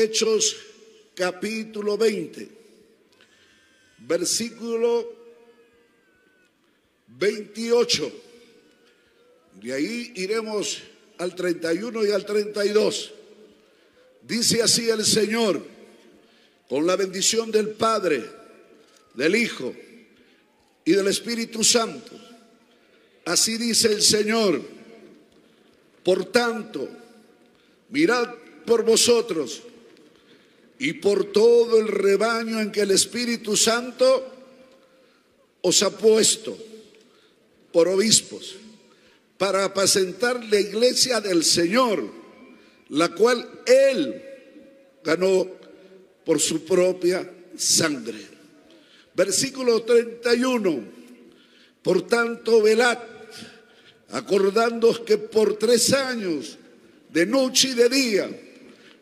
Hechos capítulo 20, versículo 28. De ahí iremos al 31 y al 32. Dice así el Señor, con la bendición del Padre, del Hijo y del Espíritu Santo. Así dice el Señor. Por tanto, mirad por vosotros y por todo el rebaño en que el Espíritu Santo os ha puesto por obispos para apacentar la iglesia del Señor, la cual Él ganó por su propia sangre. Versículo 31. Por tanto, velad, acordándoos que por tres años, de noche y de día,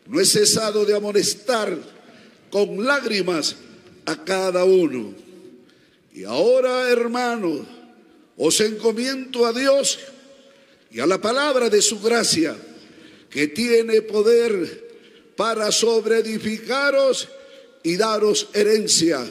no he cesado de amonestar con lágrimas a cada uno. Y ahora, hermanos, os encomiendo a Dios y a la palabra de su gracia, que tiene poder para sobreedificaros y daros herencia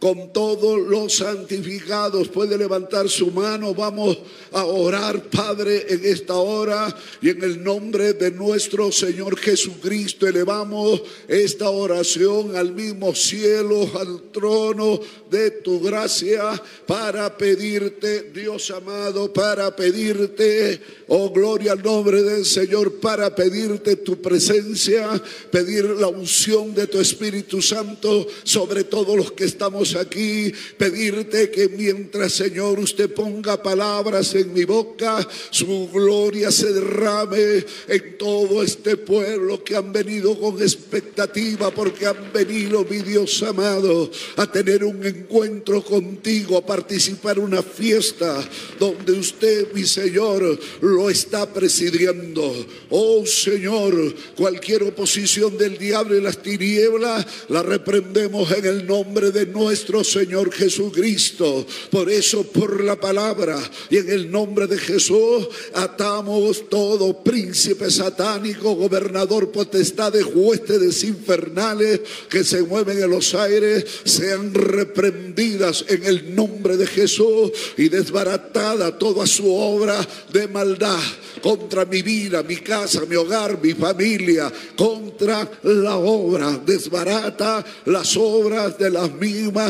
con todos los santificados. Puede levantar su mano. Vamos a orar, Padre, en esta hora y en el nombre de nuestro Señor Jesucristo. Elevamos esta oración al mismo cielo, al trono de tu gracia para pedirte, Dios amado, para pedirte, oh gloria al nombre del Señor, para pedirte tu presencia, pedir la unción de tu Espíritu Santo sobre todos los que estamos aquí, pedirte que mientras Señor usted ponga palabras en mi boca, su gloria se derrame en todo este pueblo que han venido con expectativa porque han venido, mi Dios amado, a tener un encuentro contigo, a participar una fiesta donde usted, mi Señor, lo está presidiendo. Oh Señor, cualquier oposición del diablo y las tinieblas la reprendemos en el nombre de nuestro Señor Jesucristo. Por eso, por la palabra y en el nombre de Jesús, atamos todo príncipe satánico, gobernador, potestad de huestes infernales que se mueven en los aires, sean reprendidas en el nombre de Jesús y desbaratada toda su obra de maldad contra mi vida, mi casa, mi hogar, mi familia, contra la obra, desbarata las obras de las mismas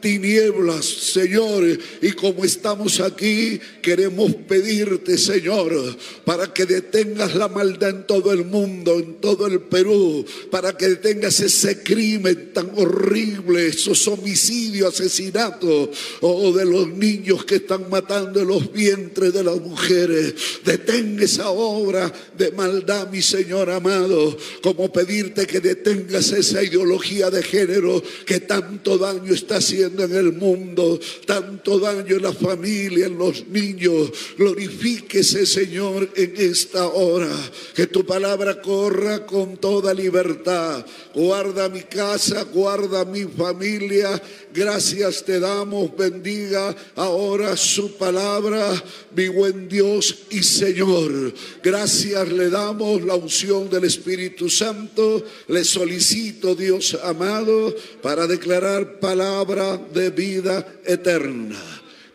tinieblas, Señor. Y como estamos aquí, queremos pedirte, Señor, para que detengas la maldad en todo el mundo, en todo el Perú, para que detengas ese crimen tan horrible, esos homicidios, asesinatos, o de los niños que están matando en los vientres de las mujeres. Detenga esa obra de maldad, mi Señor amado, como pedirte que detengas esa ideología de género que tanto daño está haciendo en el mundo, tanto daño en la familia, en los niños. Glorifíquese, Señor, en esta hora. Que tu palabra corra con toda libertad. Guarda mi casa, guarda mi familia. Gracias te damos, bendiga ahora su palabra, mi buen Dios y Señor. Gracias le damos la unción del Espíritu Santo. Le solicito, Dios amado, para declarar palabra de vida eterna.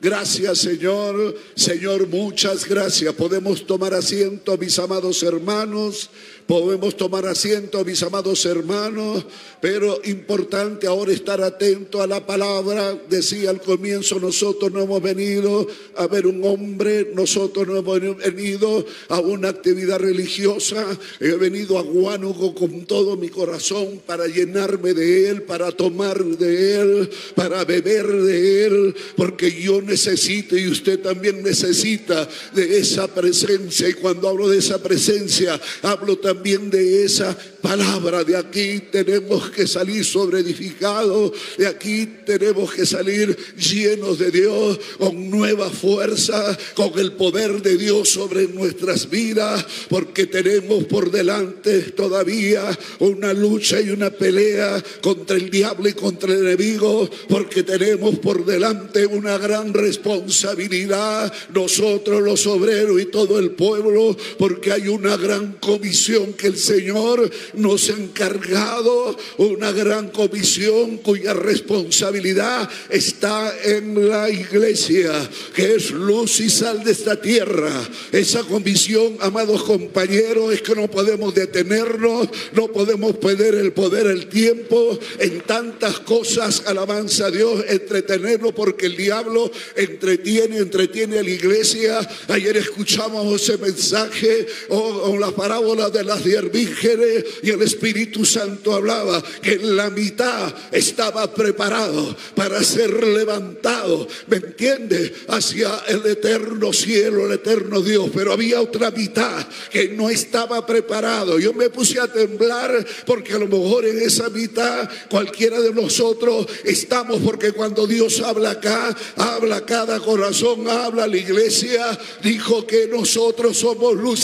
Gracias Señor, Señor, muchas gracias. Podemos tomar asiento, mis amados hermanos. Podemos tomar asiento, mis amados hermanos, pero importante ahora estar atento a la palabra. Decía al comienzo, nosotros no hemos venido a ver un hombre, nosotros no hemos venido a una actividad religiosa. He venido a Guánugo con todo mi corazón para llenarme de él, para tomar de él, para beber de él, porque yo necesito y usted también necesita de esa presencia. Y cuando hablo de esa presencia, hablo también también de esa palabra. De aquí tenemos que salir sobre edificados. De aquí tenemos que salir llenos de Dios, con nueva fuerza, con el poder de Dios sobre nuestras vidas, porque tenemos por delante todavía una lucha y una pelea contra el diablo y contra el enemigo, porque tenemos por delante una gran responsabilidad, nosotros los obreros y todo el pueblo, porque hay una gran comisión que el Señor nos ha encargado, una gran comisión cuya responsabilidad está en la iglesia, que es luz y sal de esta tierra. Esa comisión, amados compañeros, es que no podemos detenernos, no podemos perder el poder, el tiempo en tantas cosas, alabanza a Dios, entretenerlo porque el diablo entretiene, entretiene a la iglesia. Ayer escuchamos ese mensaje o, la parábola de vírgenes y el Espíritu Santo hablaba que en la mitad estaba preparado para ser levantado, ¿me entiende? Hacia el eterno cielo, el eterno Dios, pero había otra mitad que no estaba preparado. Yo me puse a temblar porque a lo mejor en esa mitad cualquiera de nosotros estamos porque cuando Dios habla acá, habla cada corazón, habla la iglesia, dijo que nosotros somos luz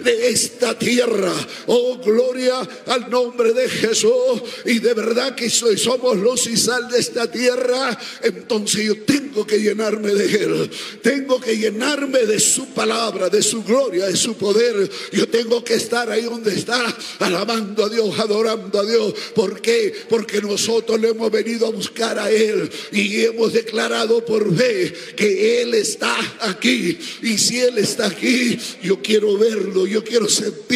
de esta tierra. Oh, gloria al nombre de Jesús. Y de verdad que somos luz y sal de esta tierra. Entonces yo tengo que llenarme de Él. Tengo que llenarme de su palabra, de su gloria, de su poder. Yo tengo que estar ahí donde está, alabando a Dios, adorando a Dios. ¿Por qué? Porque nosotros le hemos venido a buscar a Él y hemos declarado por fe que Él está aquí. Y si Él está aquí, yo quiero verlo, yo quiero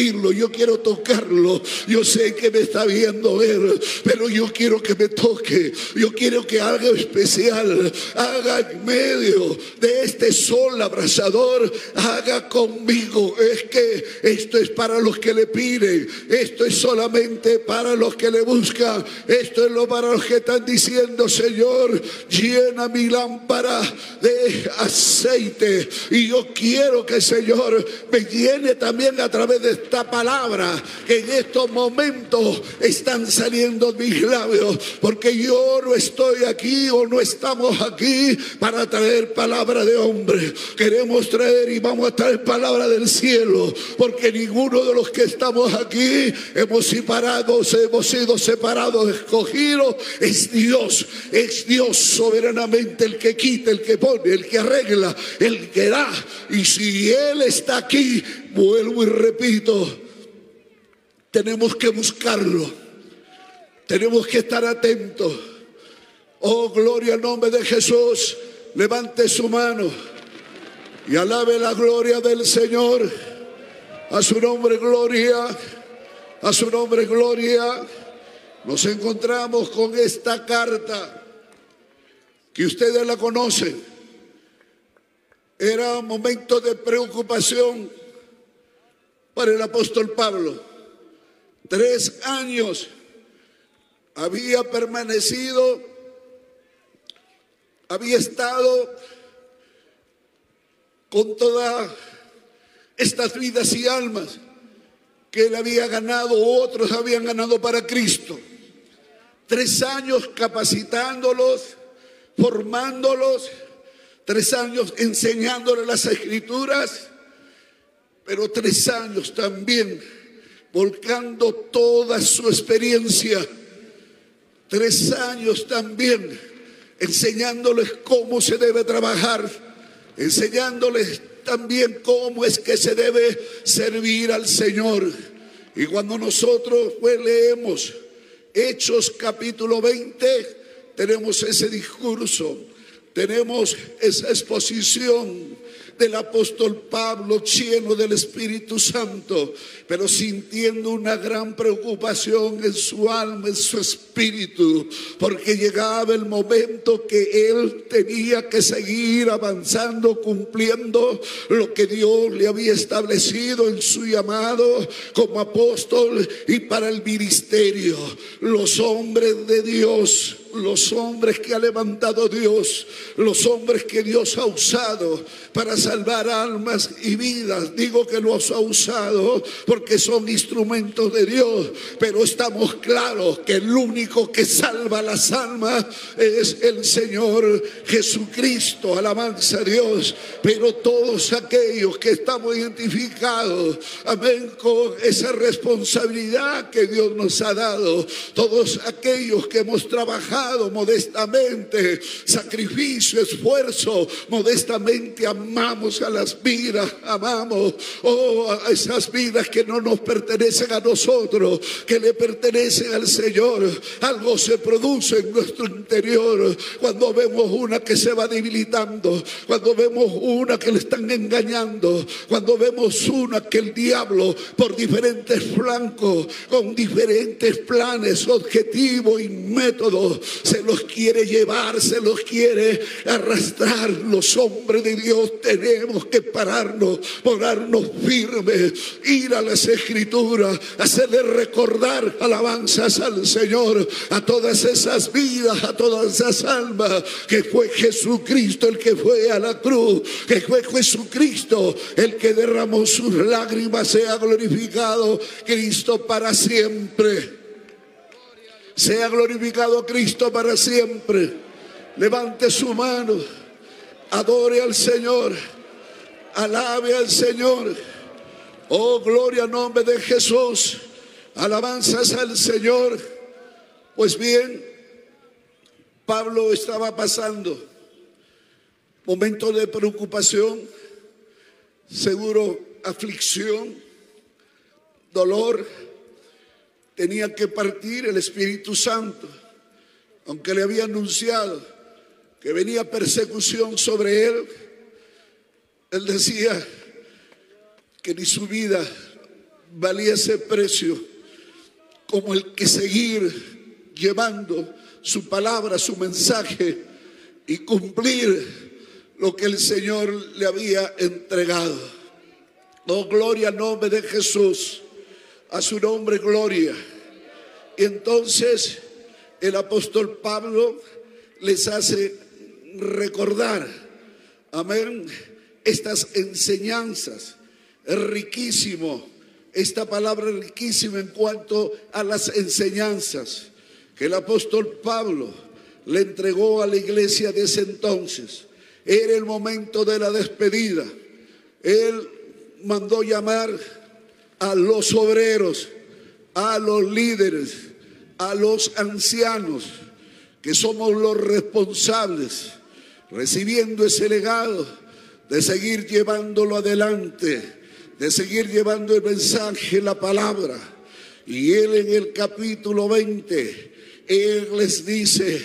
sentirlo, yo quiero tocarlo. Yo sé que me está viendo Él, pero yo quiero que me toque. Yo quiero que haga especial, haga en medio de este sol abrasador, haga conmigo. Es que esto es para los que le piden, esto es solamente para los que le buscan, esto es lo para los que están diciendo, Señor, llena mi lámpara de aceite. Y yo quiero que Señor me llene también a través de esta palabra que en estos momentos están saliendo mis labios. Porque yo no estoy aquí o no estamos aquí para traer palabra de hombre. Queremos traer y vamos a traer palabra del cielo. Porque ninguno de los que estamos aquí hemos hemos sido separados, escogidos. Es Dios, es Dios soberanamente el que quita, el que pone, el que arregla, el que da. Y si Él está aquí, vuelvo y repito, tenemos que buscarlo. Tenemos que estar atentos. Oh, gloria al nombre de Jesús. Levante su mano y alabe la gloria del Señor. A su nombre, gloria. A su nombre, gloria. Nos encontramos con esta carta que ustedes la conocen. Era un momento de preocupación para el apóstol Pablo. Tres años había permanecido, había estado con todas estas vidas y almas que él había ganado, otros habían ganado para Cristo. Tres años capacitándolos, formándolos, tres años enseñándoles las escrituras, pero tres años también volcando toda su experiencia, tres años también enseñándoles cómo se debe trabajar, enseñándoles también cómo es que se debe servir al Señor. Y cuando nosotros pues, leemos Hechos capítulo 20, tenemos ese discurso, tenemos esa exposición del apóstol Pablo lleno del Espíritu Santo, pero sintiendo una gran preocupación en su alma, en su espíritu, porque llegaba el momento que él tenía que seguir avanzando, cumpliendo lo que Dios le había establecido en su llamado como apóstol y para el ministerio. Los hombres de Dios los hombres que ha levantado Dios, los hombres que Dios ha usado para salvar almas y vidas. Digo que los ha usado porque son instrumentos de Dios, pero estamos claros que el único que salva las almas es el Señor Jesucristo. Alabanza a Dios. Pero todos aquellos que estamos identificados, amén, con esa responsabilidad que Dios nos ha dado, todos aquellos que hemos trabajado, modestamente, sacrificio, esfuerzo, modestamente amamos a las vidas, amamos oh, a esas vidas que no nos pertenecen a nosotros, que le pertenecen al Señor. Algo se produce en nuestro interior cuando vemos una que se va debilitando, cuando vemos una que le están engañando, cuando vemos una que el diablo por diferentes flancos, con diferentes planes, objetivos y métodos, se los quiere llevar, se los quiere arrastrar. Los hombres de Dios tenemos que pararnos, ponernos firmes, ir a las escrituras, hacerle recordar alabanzas al Señor, a todas esas vidas, a todas esas almas, que fue Jesucristo el que fue a la cruz, que fue Jesucristo el que derramó sus lágrimas, sea glorificado Cristo para siempre. Sea glorificado Cristo para siempre. Levante su mano, adore al Señor, alabe al Señor. Oh, gloria nombre de Jesús. Alabanzas al Señor. Pues bien, Pablo estaba pasando momentos de preocupación, seguro aflicción, dolor tenía que partir el Espíritu Santo, aunque le había anunciado que venía persecución sobre él, él decía que ni su vida valía ese precio como el que seguir llevando su palabra, su mensaje y cumplir lo que el Señor le había entregado. Oh, gloria al nombre de Jesús a su nombre gloria. Y entonces el apóstol Pablo les hace recordar, amén, estas enseñanzas. Riquísimo, esta palabra riquísima en cuanto a las enseñanzas que el apóstol Pablo le entregó a la iglesia de ese entonces. Era el momento de la despedida. Él mandó llamar a los obreros, a los líderes, a los ancianos, que somos los responsables, recibiendo ese legado de seguir llevándolo adelante, de seguir llevando el mensaje, la palabra. Y él en el capítulo 20, él les dice,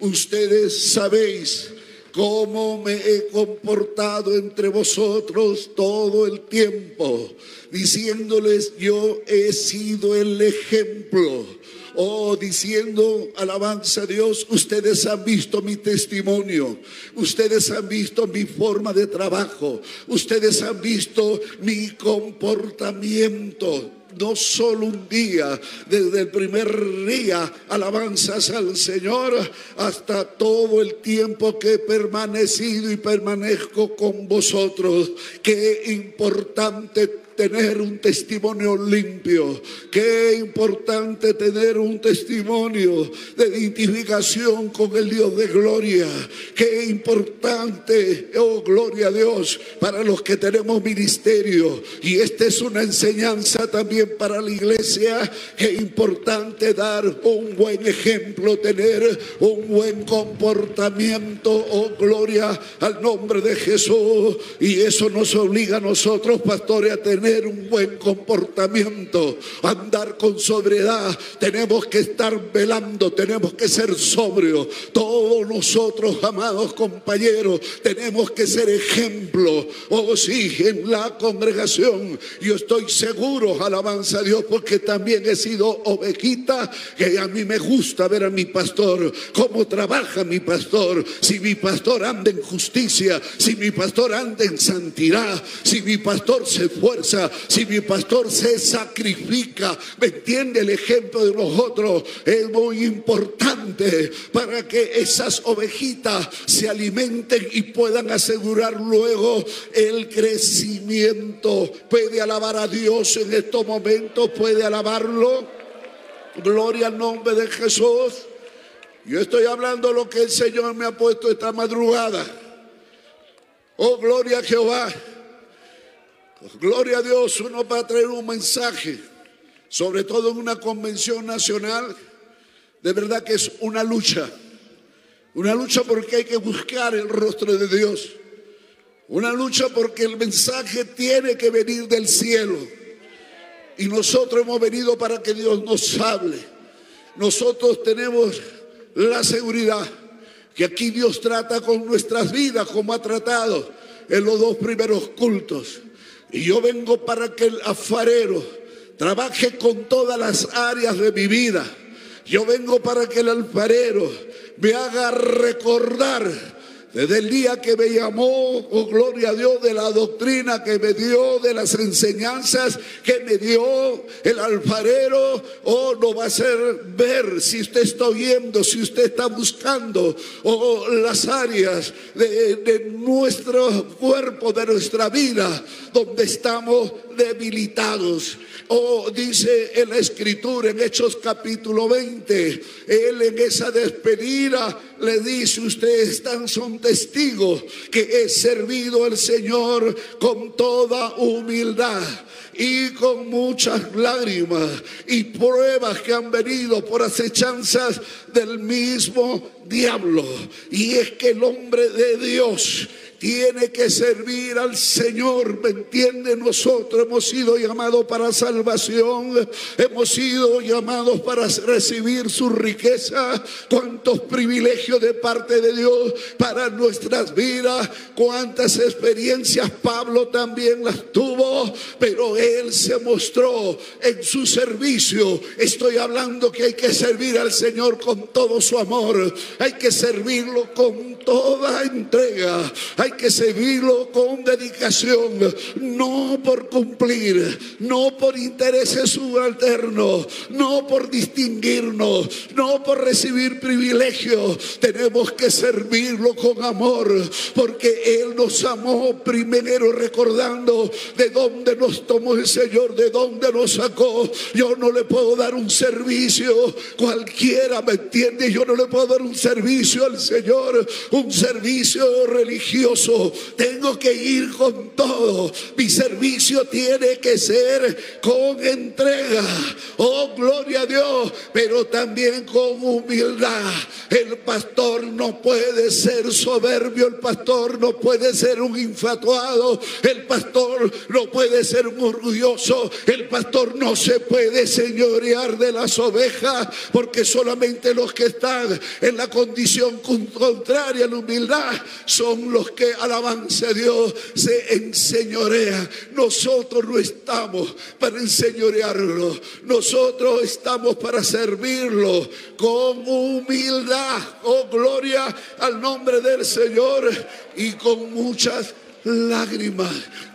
ustedes sabéis cómo me he comportado entre vosotros todo el tiempo, diciéndoles yo he sido el ejemplo. Oh, diciendo, alabanza a Dios, ustedes han visto mi testimonio, ustedes han visto mi forma de trabajo, ustedes han visto mi comportamiento no solo un día, desde el primer día, alabanzas al Señor, hasta todo el tiempo que he permanecido y permanezco con vosotros. Qué importante tener un testimonio limpio. Qué importante tener un testimonio de identificación con el Dios de gloria. Qué importante, oh gloria a Dios, para los que tenemos ministerio. Y esta es una enseñanza también para la iglesia. Qué importante dar un buen ejemplo, tener un buen comportamiento. Oh gloria al nombre de Jesús. Y eso nos obliga a nosotros, pastores, a tener tener un buen comportamiento, andar con sobriedad. Tenemos que estar velando, tenemos que ser sobrios. Todos nosotros, amados compañeros, tenemos que ser ejemplo. Oh, sí, en la congregación. Yo estoy seguro, alabanza a Dios, porque también he sido ovejita, que a mí me gusta ver a mi pastor, cómo trabaja mi pastor. Si mi pastor anda en justicia, si mi pastor anda en santidad, si mi pastor se esfuerza si mi pastor se sacrifica, ¿me entiende el ejemplo de nosotros? Es muy importante para que esas ovejitas se alimenten y puedan asegurar luego el crecimiento. Puede alabar a Dios en estos momentos, puede alabarlo. Gloria al nombre de Jesús. Yo estoy hablando lo que el Señor me ha puesto esta madrugada. Oh, gloria a Jehová. Gloria a Dios, uno va a traer un mensaje, sobre todo en una convención nacional, De verdad que es una lucha. Una lucha porque hay que buscar el rostro de Dios. Una lucha porque el mensaje tiene que venir del cielo. Y nosotros hemos venido para que Dios nos hable. Nosotros tenemos la seguridad que aquí Dios trata con nuestras vidas como ha tratado en los dos primeros cultos. Y yo vengo para que el afarero trabaje con todas las áreas de mi vida. Yo vengo para que el alfarero me haga recordar desde el día que me llamó, oh gloria a Dios, de la doctrina que me dio, de las enseñanzas que me dio el alfarero, oh, no va a ser ver si usted está oyendo, si usted está buscando, oh, las áreas de, nuestro cuerpo, de nuestra vida, donde estamos debilitados. Oh, dice en la escritura en Hechos capítulo 20, él en esa despedida le dice, ustedes tan son testigos que he servido al Señor con toda humildad y con muchas lágrimas y pruebas que han venido por acechanzas del mismo diablo. Y es que el hombre de Dios tiene que servir al Señor, ¿me entiende? Nosotros hemos sido llamados para salvación, hemos sido llamados para recibir su riqueza, cuántos privilegios de parte de Dios para nuestras vidas, cuántas experiencias Pablo también las tuvo, pero él se mostró en su servicio. Estoy hablando que hay que servir al Señor con todo su amor, hay que servirlo con toda entrega, hay que servirlo con dedicación, no por cumplir, no por intereses subalternos, no por distinguirnos, no por recibir privilegios. Tenemos que servirlo con amor, porque Él nos amó primero recordando de dónde nos tomó el Señor, de dónde nos sacó. Yo no le puedo dar un servicio cualquiera, ¿me entiende? Yo no le puedo dar un servicio al Señor, un servicio religioso tengo que ir con todo. Mi servicio tiene que ser con entrega. Oh, gloria a Dios, pero también con humildad. El pastor no puede ser soberbio, el pastor no puede ser un infatuado, el pastor no puede ser un orgulloso, el pastor no se puede señorear de las ovejas, porque solamente los que están en la condición contraria a la humildad son los que alabanza a Dios, se enseñorea. Nosotros no estamos para enseñorearlo, nosotros estamos para servirlo con humildad. Oh, gloria al nombre del Señor y con muchas lágrimas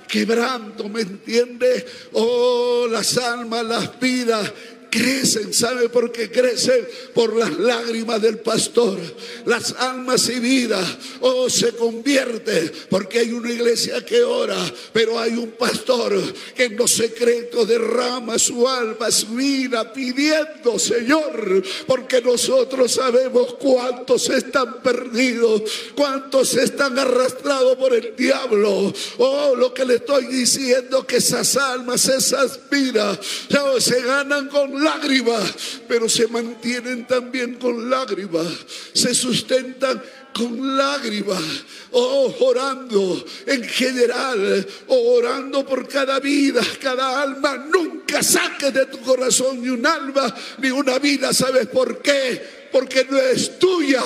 quebranto, ¿me entiende? Oh, las almas, las vidas crecen. ¿Sabe por qué crecen? Por las lágrimas del pastor. Las almas y vidas. Oh, se convierte porque hay una iglesia que ora, pero hay un pastor que en los secretos derrama su alma, su vida, pidiendo, Señor, porque nosotros sabemos cuántos están perdidos, cuántos están arrastrados por el diablo. Oh, lo que le estoy diciendo que esas almas, esas vidas, se ganan con lágrimas, pero se mantienen también con lágrimas, se sustentan con lágrimas, oh, orando en general, oh, orando por cada vida, cada alma. Nunca saques de tu corazón ni un alma, ni una vida. ¿Sabes por qué? Porque no es tuya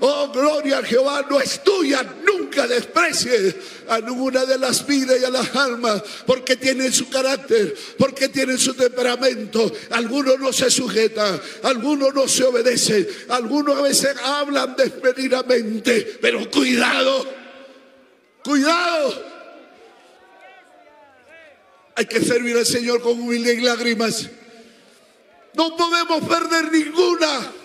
Oh, gloria a Jehová, no es tuya. Nunca desprecies a ninguna de las vidas y a las almas, porque tienen su carácter, porque tienen su temperamento. Algunos no se sujetan, algunos no se obedecen, algunos a veces hablan desmedidamente. Pero cuidado, cuidado. Hay que servir al Señor con humildad y lágrimas. No podemos perder ninguna.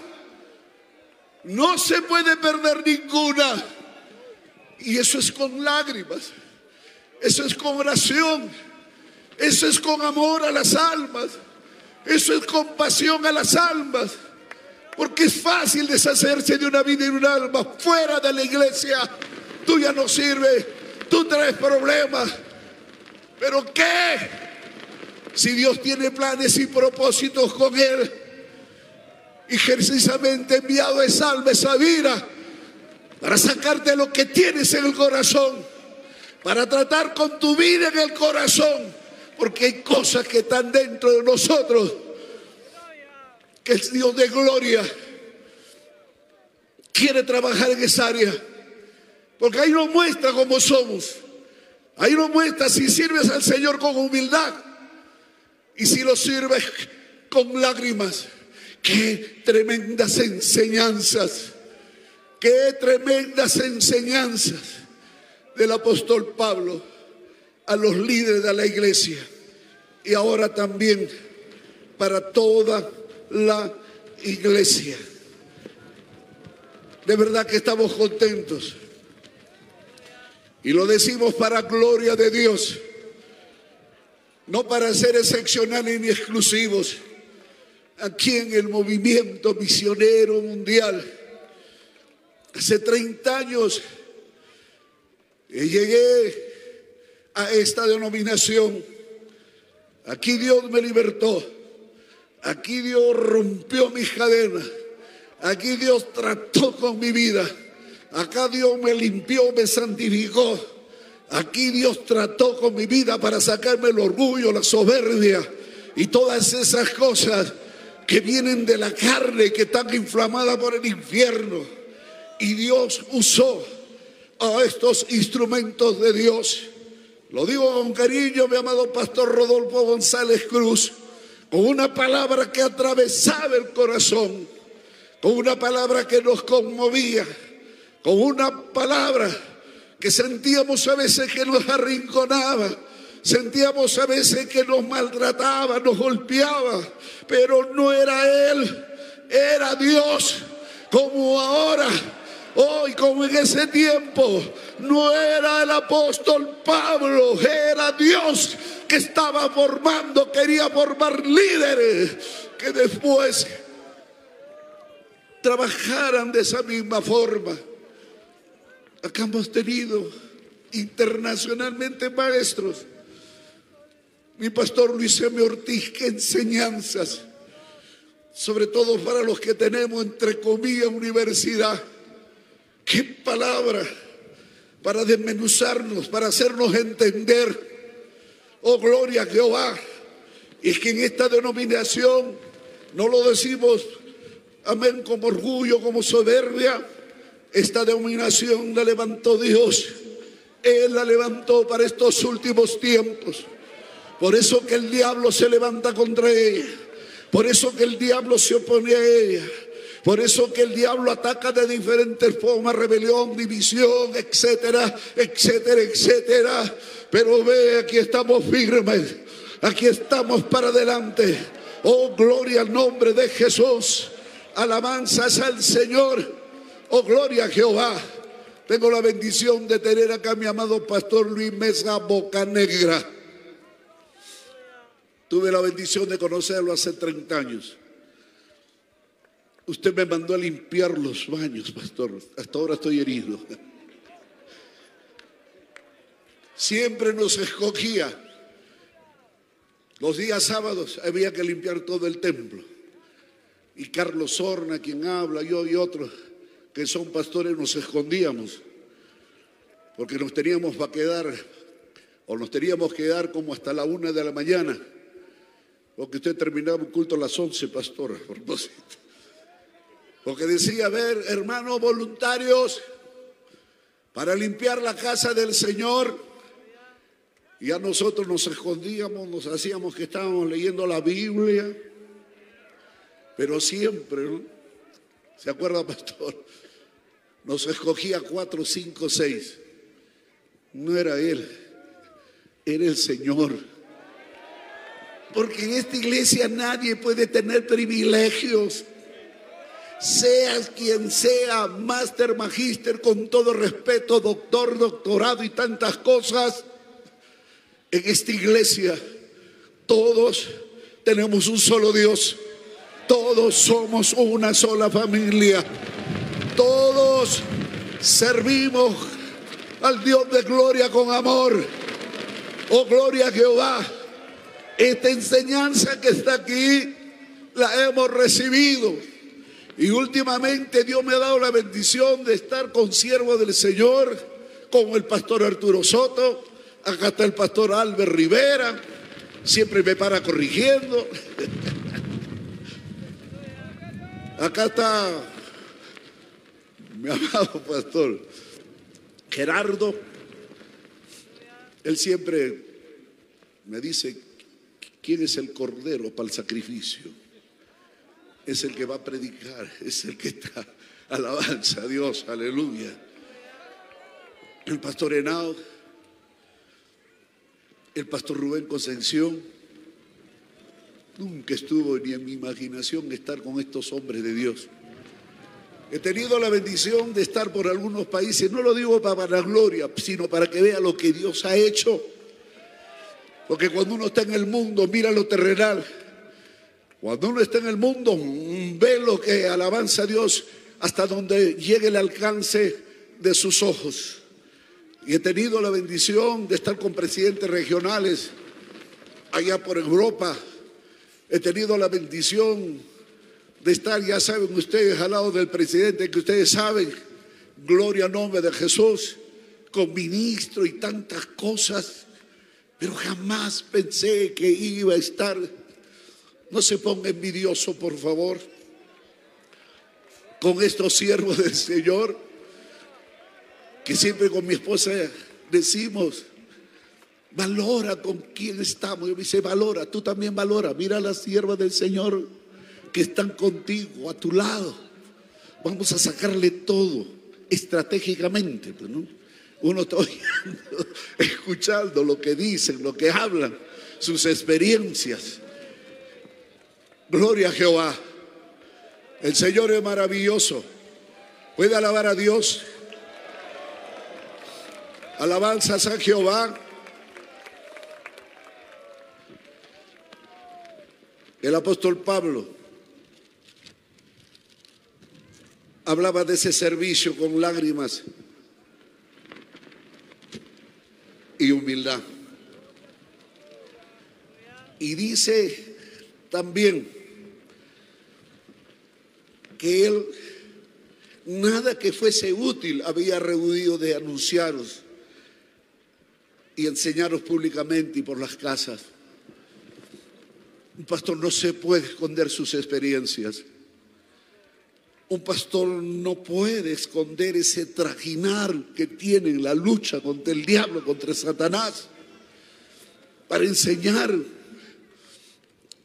No se puede perder ninguna. Y eso es con lágrimas. Eso es con oración. Eso es con amor a las almas. Eso es compasión a las almas. Porque es fácil deshacerse de una vida y un alma fuera de la iglesia. Tú ya no sirves. Tú traes problemas. Pero ¿qué? Si Dios tiene planes y propósitos con Él y precisamente enviado es alma, esa vida, para sacarte lo que tienes en el corazón, para tratar con tu vida en el corazón, porque hay cosas que están dentro de nosotros, que el Dios de gloria quiere trabajar en esa área, porque ahí nos muestra cómo somos, ahí nos muestra si sirves al Señor con humildad y si lo sirves con lágrimas. Qué tremendas enseñanzas, qué tremendas enseñanzas del apóstol Pablo a los líderes de la iglesia y ahora también para toda la iglesia. De verdad que estamos contentos. Y lo decimos para gloria de Dios, no para ser excepcionales ni exclusivos aquí en el movimiento misionero mundial. Hace 30 años llegué a esta denominación. Aquí Dios me libertó. Aquí Dios rompió mis cadenas. Aquí Dios trató con mi vida. Acá Dios me limpió, me santificó. Aquí Dios trató con mi vida para sacarme el orgullo, la soberbia y todas esas cosas que vienen de la carne, que están inflamadas por el infierno. Y Dios usó a estos instrumentos de Dios. Lo digo con cariño, mi amado pastor Rodolfo González Cruz, con una palabra que atravesaba el corazón, con una palabra que nos conmovía, con una palabra que sentíamos a veces que nos arrinconaba Sentíamos a veces que nos maltrataba, nos golpeaba, pero no era Él, era Dios, como ahora. Hoy, como en ese tiempo, no era el apóstol Pablo, era Dios que estaba formando, quería formar líderes que después trabajaran de esa misma forma. Acá hemos tenido internacionalmente maestros mi pastor Luis M. Ortiz, qué enseñanzas, sobre todo para los que tenemos, entre comillas, universidad. Qué palabra para desmenuzarnos, para hacernos entender. Oh, gloria a Jehová. Y es que en esta denominación no lo decimos, amén, como orgullo, como soberbia. Esta denominación la levantó Dios. Él la levantó para estos últimos tiempos. Por eso que el diablo se levanta contra ella. Por eso que el diablo se opone a ella. Por eso que el diablo ataca de diferentes formas, rebelión, división, etcétera, etcétera, etcétera. Pero ve, aquí estamos firmes. Aquí estamos para adelante. Oh, gloria al nombre de Jesús. Alabanzas al Señor. Oh, gloria a Jehová. Tengo la bendición de tener acá a mi amado pastor Luis Mesa Bocanegra. Tuve la bendición de conocerlo hace 30 años. Usted me mandó a limpiar los baños, pastor. Hasta ahora estoy herido. Siempre nos escogía. Los días sábados había que limpiar todo el templo. Y Carlos Horna, quien habla, yo y otros que son pastores, nos escondíamos. Porque nos teníamos para quedar, o nos teníamos que quedar como hasta la una de la mañana porque usted terminaba un culto a las 11, pastora, a propósito. Porque decía, a ver, hermanos voluntarios, para limpiar la casa del Señor. Y a nosotros nos escondíamos, nos hacíamos que estábamos leyendo la Biblia. Pero siempre, ¿no? ¿Se acuerda, pastor? Nos escogía cuatro, cinco, seis. No era Él, era el Señor. Porque en esta iglesia nadie puede tener privilegios. Seas quien sea, máster, magíster, con todo respeto, doctor, doctorado y tantas cosas. En esta iglesia todos tenemos un solo Dios. Todos somos una sola familia. Todos servimos al Dios de gloria con amor. Oh, gloria a Jehová. Esta enseñanza que está aquí la hemos recibido Y últimamente Dios me ha dado la bendición de estar con siervos del Señor, como el pastor Arturo Soto, acá está el pastor Albert Rivera, siempre me para corrigiendo. Acá está mi amado pastor Gerardo. Él siempre me dice, ¿quién es el cordero para el sacrificio? Es el que va a predicar, es el que está alabanza a Dios, aleluya. El pastor Henao, el pastor Rubén Concepción, nunca estuvo ni en mi imaginación estar con estos hombres de Dios. He tenido la bendición de estar por algunos países, no lo digo para la gloria, sino para que vea lo que Dios ha hecho. Porque cuando uno está en el mundo, mira lo terrenal. Cuando uno está en el mundo, ve lo que alabanza a Dios hasta donde llegue el alcance de sus ojos. Y he tenido la bendición de estar con presidentes regionales allá por Europa. He tenido la bendición de estar, ya saben ustedes, al lado del presidente que ustedes saben, gloria a nombre de Jesús, con ministro y tantas cosas, pero jamás pensé que iba a estar. No se ponga envidioso, por favor, con estos siervos del Señor, que siempre con mi esposa decimos, valora con quién estamos. Yo me dice, valora, tú también valora, mira a las siervas del Señor que están contigo, a tu lado. Vamos a sacarle todo estratégicamente. Pues, Uno está escuchando lo que dicen, lo que hablan, sus experiencias. Gloria a Jehová. El Señor es maravilloso. Puede alabar a Dios. Alabanzas a Jehová. El apóstol Pablo hablaba de ese servicio con lágrimas y humildad. Y dice también que él nada que fuese útil había rehuido de anunciaros y enseñaros públicamente y por las casas. Un pastor no se puede esconder sus experiencias. Un pastor no puede esconder ese trajinar que tiene en la lucha contra el diablo, contra Satanás, para enseñar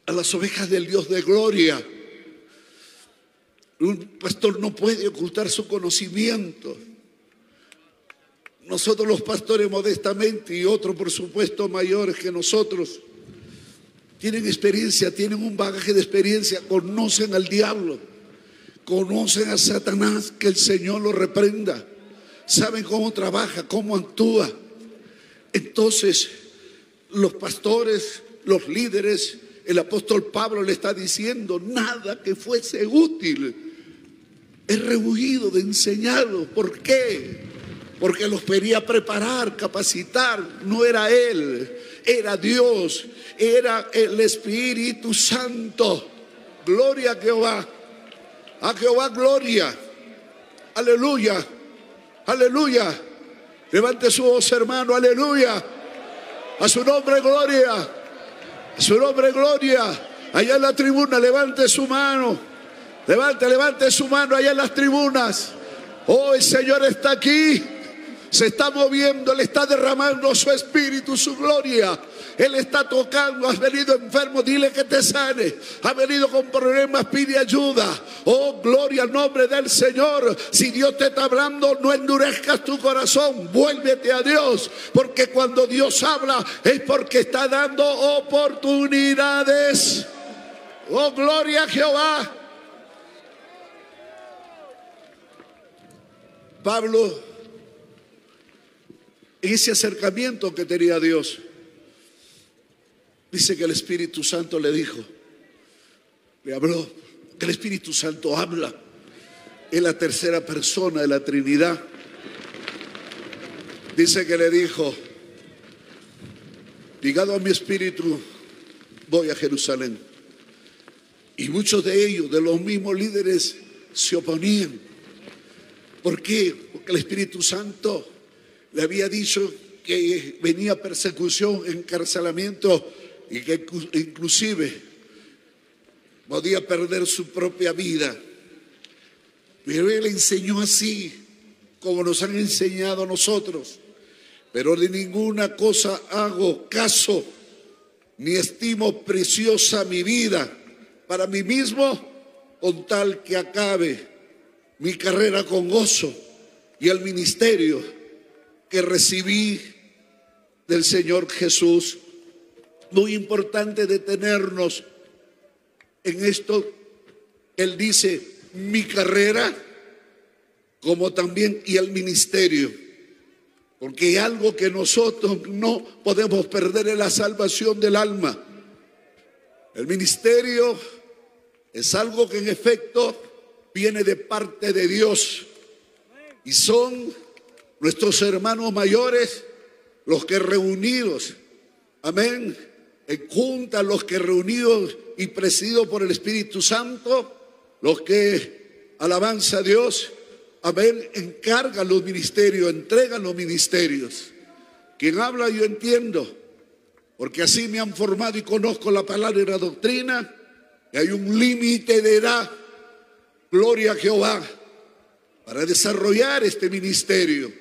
a las ovejas del Dios de gloria. Un pastor no puede ocultar su conocimiento. Nosotros los pastores modestamente y otros por supuesto mayores que nosotros tienen experiencia, tienen un bagaje de experiencia, conocen al diablo conocen a Satanás, que el Señor lo reprenda, saben cómo trabaja, cómo actúa. Entonces, los pastores, los líderes, el apóstol Pablo le está diciendo, nada que fuese útil es rehuido de enseñarlo. ¿Por qué? Porque los quería preparar, capacitar. No era Él, era Dios, era el Espíritu Santo. Gloria a Jehová. A Jehová gloria. Aleluya. Aleluya. Levante su voz, hermano. Aleluya. A su nombre, gloria. A su nombre, gloria. Allá en la tribuna, levante su mano. Levante, levante su mano allá en las tribunas. Oh, el Señor está aquí. Se está moviendo, le está derramando su espíritu, su gloria. Él está tocando, has venido enfermo, dile que te sane. Ha venido con problemas, pide ayuda. Oh, gloria al nombre del Señor. Si Dios te está hablando, no endurezcas tu corazón, vuélvete a Dios. Porque cuando Dios habla es porque está dando oportunidades. Oh, gloria a Jehová. Pablo, ese acercamiento que tenía Dios, Dice que el Espíritu Santo le dijo, le habló, que el Espíritu Santo habla. Es la tercera persona de la Trinidad. Dice que le dijo, ligado a mi espíritu, voy a Jerusalén. Y muchos de ellos, de los mismos líderes se oponían. ¿Por qué? Porque el Espíritu Santo le había dicho que venía persecución, encarcelamiento y que inclusive podía perder su propia vida. Pero él enseñó así, como nos han enseñado a nosotros. Pero de ninguna cosa hago caso, ni estimo preciosa mi vida para mí mismo, con tal que acabe mi carrera con gozo y el ministerio que recibí del Señor Jesús. Muy importante detenernos en esto. Él dice, mi carrera, como también y el ministerio. Porque algo que nosotros no podemos perder es la salvación del alma. El ministerio es algo que en efecto viene de parte de Dios. Y son nuestros hermanos mayores los que reunidos, amén, junta, los que reunidos y presididos por el Espíritu Santo, los que alabanza a Dios, amén, encargan los ministerios, entregan los ministerios. Quien habla yo entiendo, porque así me han formado y conozco la palabra y la doctrina, que hay un límite de edad, gloria a Jehová, para desarrollar este ministerio.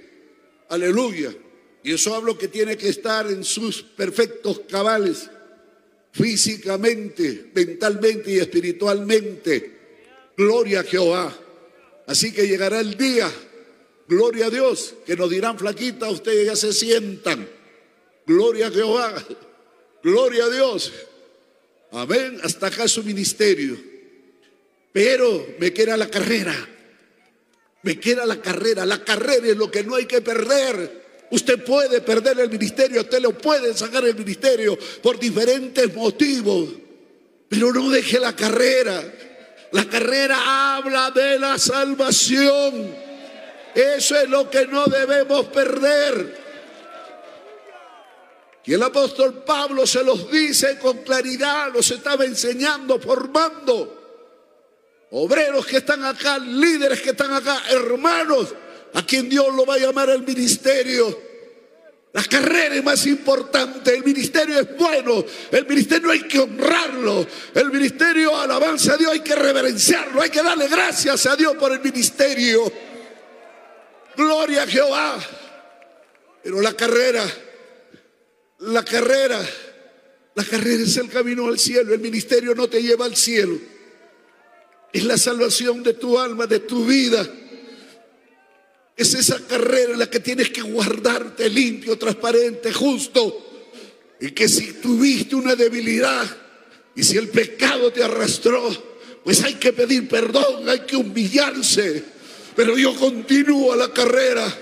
Aleluya. Y eso hablo que tiene que estar en sus perfectos cabales, físicamente, mentalmente y espiritualmente. Gloria a Jehová. Así que llegará el día, gloria a Dios, que nos dirán flaquita, ustedes ya se sientan. Gloria a Jehová. Gloria a Dios. Amén. Hasta acá su ministerio. Pero me queda la carrera. Me queda la carrera. La carrera es lo que no hay que perder. Usted puede perder el ministerio, usted lo puede sacar el ministerio por diferentes motivos, pero no deje la carrera. La carrera habla de la salvación. Eso es lo que no debemos perder. Y el apóstol Pablo se los dice con claridad, los estaba enseñando, formando. Obreros que están acá, líderes que están acá, hermanos, a quien Dios lo va a llamar el ministerio. La carrera es más importante, el ministerio es bueno, el ministerio hay que honrarlo, el ministerio alabanza a Dios hay que reverenciarlo, hay que darle gracias a Dios por el ministerio. Gloria a Jehová. Pero la carrera la carrera, la carrera es el camino al cielo, el ministerio no te lleva al cielo. Es la salvación de tu alma, de tu vida. Es esa carrera en la que tienes que guardarte limpio, transparente, justo. Y que si tuviste una debilidad y si el pecado te arrastró, pues hay que pedir perdón, hay que humillarse. Pero yo continúo la carrera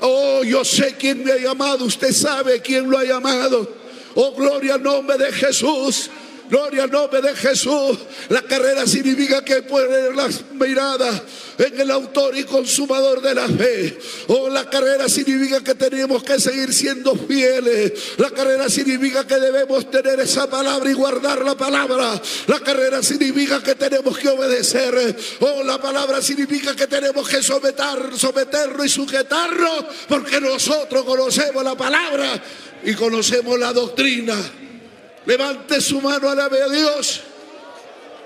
Oh, yo sé quién me ha llamado. Usted sabe quién lo ha llamado. Oh, gloria al nombre de Jesús. Gloria al nombre de Jesús. La carrera significa que poner las miradas en el autor y consumador de la fe. Oh, la carrera significa que tenemos que seguir siendo fieles. La carrera significa que debemos tener esa palabra y guardar la palabra. La carrera significa que tenemos que obedecer. Oh, la palabra significa que tenemos que someter, someterlo y sujetarlo porque nosotros conocemos la palabra y conocemos la doctrina. Levante su mano, alabe a Dios.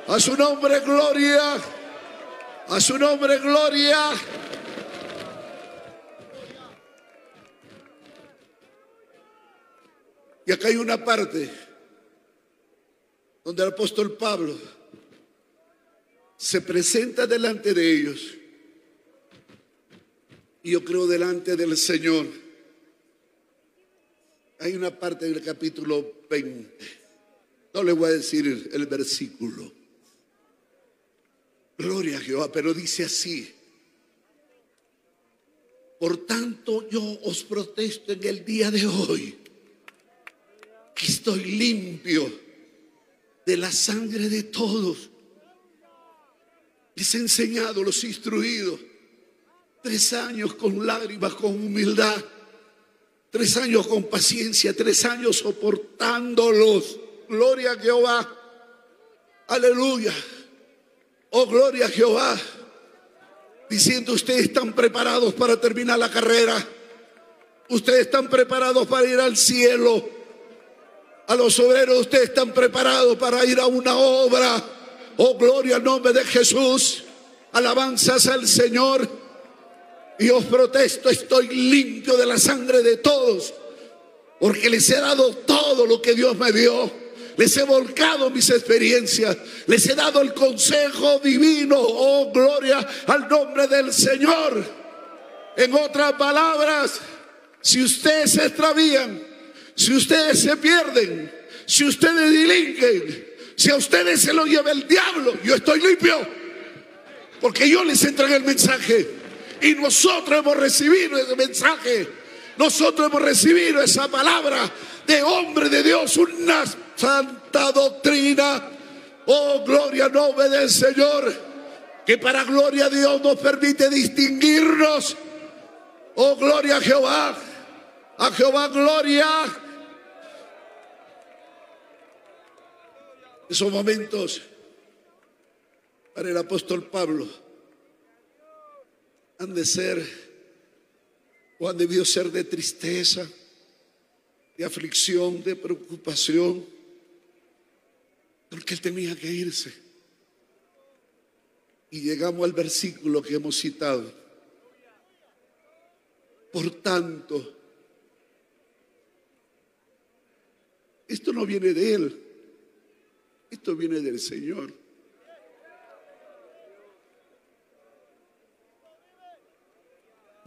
A su nombre, gloria. A su nombre, gloria. Y acá hay una parte donde el apóstol Pablo se presenta delante de ellos. Y yo creo delante del Señor hay una parte del capítulo 20. No le voy a decir el versículo. Gloria a Jehová, pero dice así. Por tanto, yo os protesto en el día de hoy que estoy limpio de la sangre de todos. Les he enseñado, los he instruido. Tres años con lágrimas, con humildad Tres años con paciencia, tres años soportándolos. Gloria a Jehová. Aleluya. Oh, gloria a Jehová. diciendo, ustedes están preparados para terminar la carrera. Ustedes están preparados para ir al cielo. A los obreros, ustedes están preparados para ir a una obra. Oh, gloria al nombre de Jesús. Alabanzas al Señor. Y os protesto, estoy limpio de la sangre de todos. Porque les he dado todo lo que Dios me dio. Les he volcado mis experiencias. Les he dado el consejo divino. Oh, gloria al nombre del Señor. En otras palabras, si ustedes se extravían, si ustedes se pierden, si ustedes delinquen, si a ustedes se lo lleva el diablo, yo estoy limpio. Porque yo les entregué el mensaje. Y nosotros hemos recibido ese mensaje. Nosotros hemos recibido esa palabra de hombre de Dios, una santa doctrina. Oh, gloria nombre del Señor, que para gloria a Dios nos permite distinguirnos. Oh, gloria a Jehová. A Jehová gloria. Esos momentos para el apóstol Pablo han de ser o han debido ser de tristeza, de aflicción, de preocupación, porque él tenía que irse. Y llegamos al versículo que hemos citado. Por tanto, esto no viene de él, esto viene del Señor.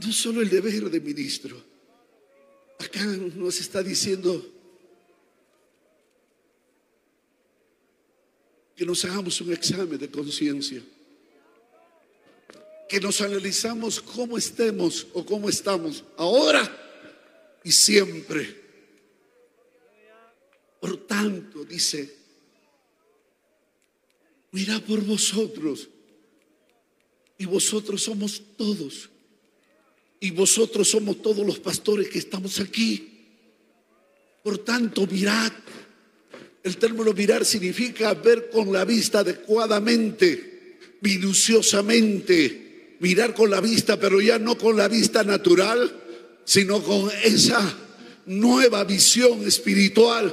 No solo el deber de ministro. Acá nos está diciendo que nos hagamos un examen de conciencia. Que nos analizamos cómo estemos o cómo estamos ahora y siempre. Por tanto, dice, mira por vosotros. Y vosotros somos todos. Y vosotros somos todos los pastores que estamos aquí. Por tanto, mirad. El término mirar significa ver con la vista adecuadamente, minuciosamente. Mirar con la vista, pero ya no con la vista natural, sino con esa nueva visión espiritual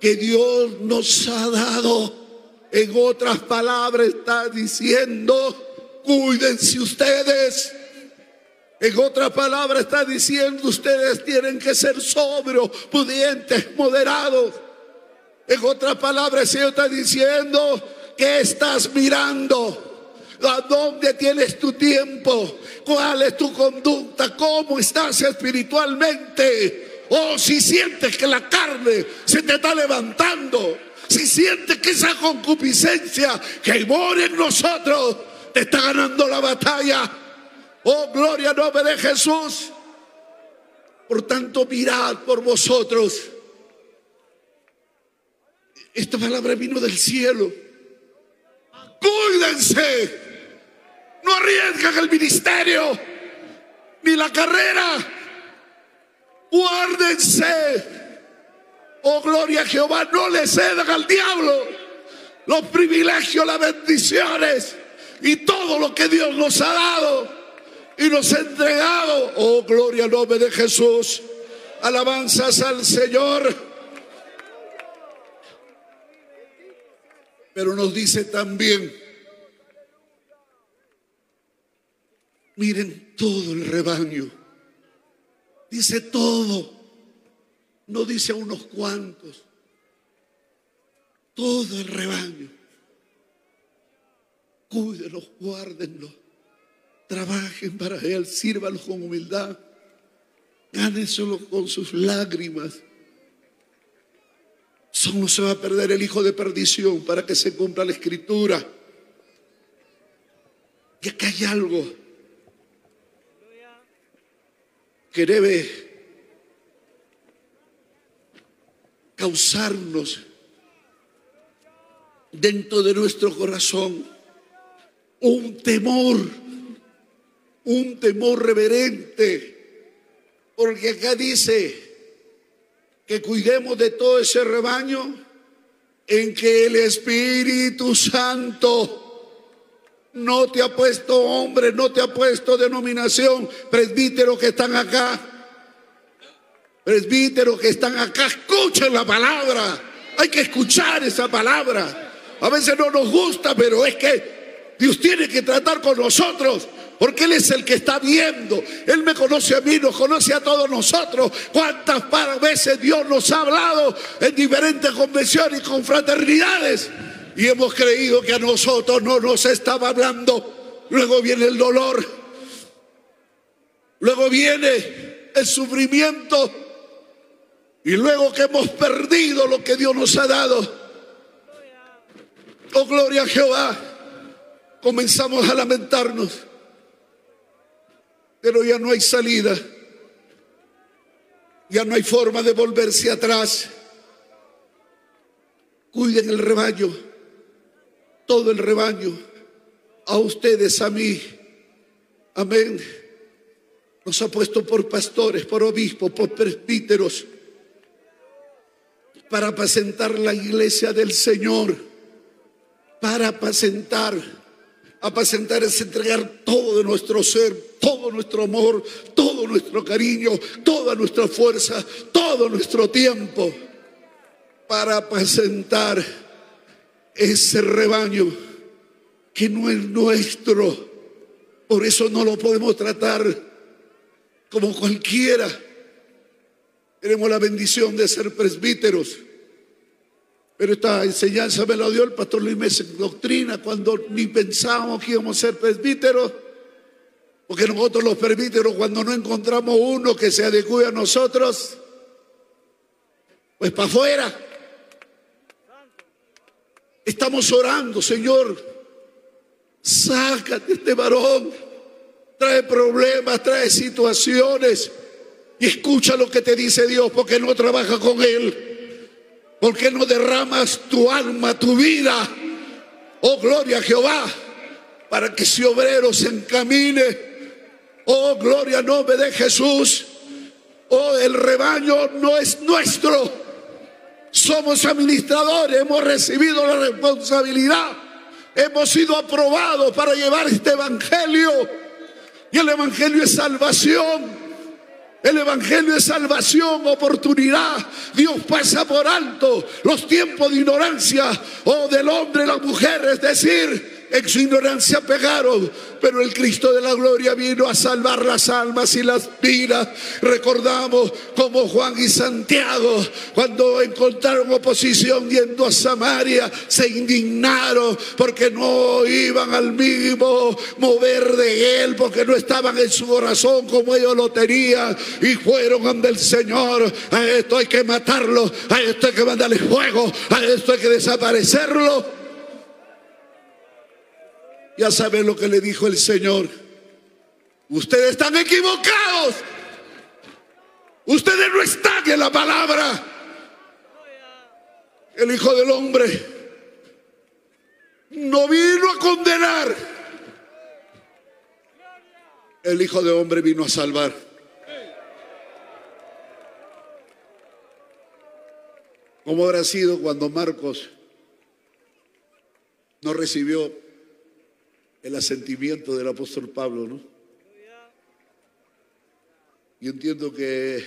que Dios nos ha dado. En otras palabras, está diciendo, cuídense ustedes. En otras palabras, está diciendo, ustedes tienen que ser sobrios, pudientes, moderados. En otras palabras, el Señor está diciendo, ¿qué estás mirando? ¿A dónde tienes tu tiempo? ¿Cuál es tu conducta? ¿Cómo estás espiritualmente? Oh, si sientes que la carne se te está levantando, si sientes que esa concupiscencia que mora en nosotros te está ganando la batalla, oh, gloria a nombre de Jesús. Por tanto, mirad por vosotros. Esta palabra vino del cielo. Cuídense. No arriesgan el ministerio ni la carrera. Guárdense. Oh, gloria a Jehová, no le cedan al diablo los privilegios, las bendiciones y todo lo que Dios nos ha dado y nos ha entregado. Oh, gloria al nombre de Jesús. Alabanzas al Señor. Pero nos dice también, miren todo el rebaño. Dice todo. No dice a unos cuantos. Todo el rebaño. Cuídenlos, guárdenlos. Trabajen para Él, sírvanlos con humildad. Gánenselo con sus lágrimas. Solo se va a perder el hijo de perdición para que se cumpla la escritura. Y acá hay algo que debe causarnos dentro de nuestro corazón un temor, un temor reverente, porque acá dice que cuidemos de todo ese rebaño en que el Espíritu Santo No te ha puesto hombre, no te ha puesto denominación, presbíteros que están acá. Presbíteros que están acá, escuchen la palabra. Hay que escuchar esa palabra. A veces no nos gusta, pero es que Dios tiene que tratar con nosotros. Porque Él es el que está viendo. Él me conoce a mí, nos conoce a todos nosotros. ¿Cuántas veces Dios nos ha hablado en diferentes convenciones y confraternidades? Y hemos creído que a nosotros no nos estaba hablando. Luego viene el dolor. Luego viene el sufrimiento. Y luego que hemos perdido lo que Dios nos ha dado. Oh, gloria a Jehová. Comenzamos a lamentarnos pero ya no hay salida. Ya no hay forma de volverse atrás. Cuiden el rebaño, todo el rebaño, a ustedes, a mí. Amén. Nos ha puesto por pastores, por obispos, por presbíteros, para apacentar la iglesia del Señor, para apacentar Apacentar es entregar todo de nuestro ser, todo nuestro amor, todo nuestro cariño, toda nuestra fuerza, todo nuestro tiempo para apacentar ese rebaño que no es nuestro. Por eso no lo podemos tratar como cualquiera. Tenemos la bendición de ser presbíteros pero esta enseñanza me la dio el pastor Luis Mesa en doctrina cuando ni pensábamos que íbamos a ser presbíteros. Porque nosotros los presbíteros cuando no encontramos uno que se adecue a nosotros, pues para afuera. Estamos orando, Señor, sácate este varón, trae problemas, trae situaciones y escucha lo que te dice Dios porque no trabaja con él. ¿Por qué no derramas tu alma, tu vida? Oh, gloria a Jehová, para que ese obrero se encamine. Oh, gloria nombre de Jesús. Oh, el rebaño no es nuestro. Somos administradores, hemos recibido la responsabilidad. Hemos sido aprobados para llevar este evangelio. Y el evangelio es salvación. El Evangelio es salvación, oportunidad. Dios pasa por alto los tiempos de ignorancia o del hombre, la mujer, es decir, en su ignorancia pegaron, pero el Cristo de la gloria vino a salvar las almas y las vidas. Recordamos como Juan y Santiago, cuando encontraron oposición yendo a Samaria, se indignaron porque no iban al mismo mover de él, porque no estaban en su corazón como ellos lo tenían, y fueron ante el Señor. A esto hay que matarlo, a esto hay que mandarle fuego, a esto hay que desaparecerlo. Ya saben lo que le dijo el Señor. Ustedes están equivocados. Ustedes no están en la palabra. El Hijo del Hombre no vino a condenar. El Hijo del Hombre vino a salvar. ¿Cómo habrá sido cuando Marcos no recibió el asentimiento del apóstol Pablo, ¿no? Y entiendo que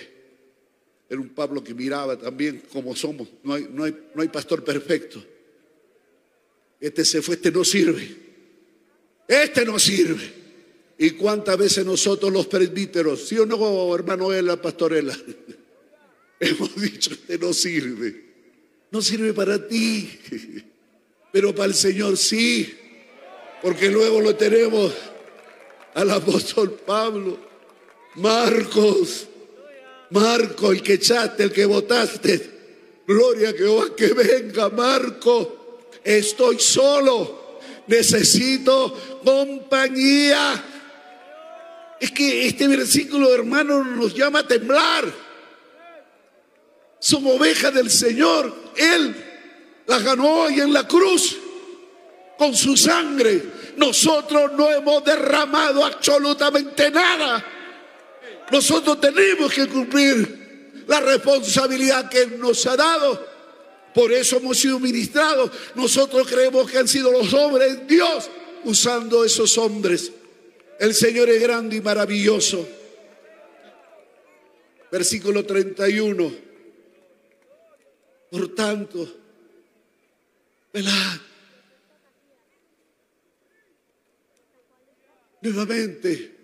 era un Pablo que miraba también como somos. No hay, no hay, no hay pastor perfecto. Este se fue, este no sirve. Este no sirve. ¿Y cuántas veces nosotros los presbíteros, sí o no, hermano Ela, pastorela, hemos dicho, este no sirve. No sirve para ti, pero para el Señor sí porque luego lo tenemos al apóstol Pablo, Marcos, Marco, el que echaste, el que votaste. Gloria a Jehová que venga, Marco. Estoy solo, necesito compañía. Es que este versículo, hermano, nos llama a temblar. Somos ovejas del Señor. Él la ganó hoy en la cruz con su sangre. Nosotros no hemos derramado absolutamente nada. Nosotros tenemos que cumplir la responsabilidad que Él nos ha dado. Por eso hemos sido ministrados. Nosotros creemos que han sido los hombres Dios usando esos hombres. El Señor es grande y maravilloso. Versículo 31. Por tanto, velad. Nuevamente,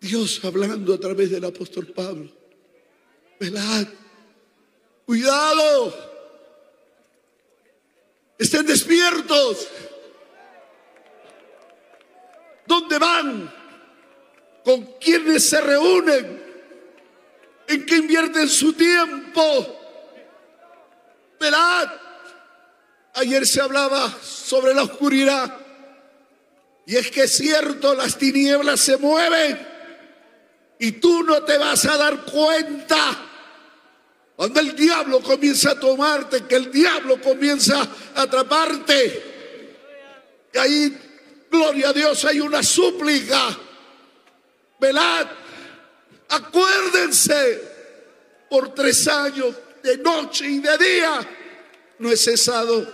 Dios hablando a través del apóstol Pablo. Velad. Cuidado. Estén despiertos. ¿Dónde van? ¿Con quiénes se reúnen? ¿En qué invierten su tiempo? Velad. Ayer se hablaba sobre la oscuridad. Y es que es cierto, las tinieblas se mueven y tú no te vas a dar cuenta. Cuando el diablo comienza a tomarte, que el diablo comienza a atraparte. Y ahí, gloria a Dios, hay una súplica. Velad, acuérdense, por tres años, de noche y de día, no he cesado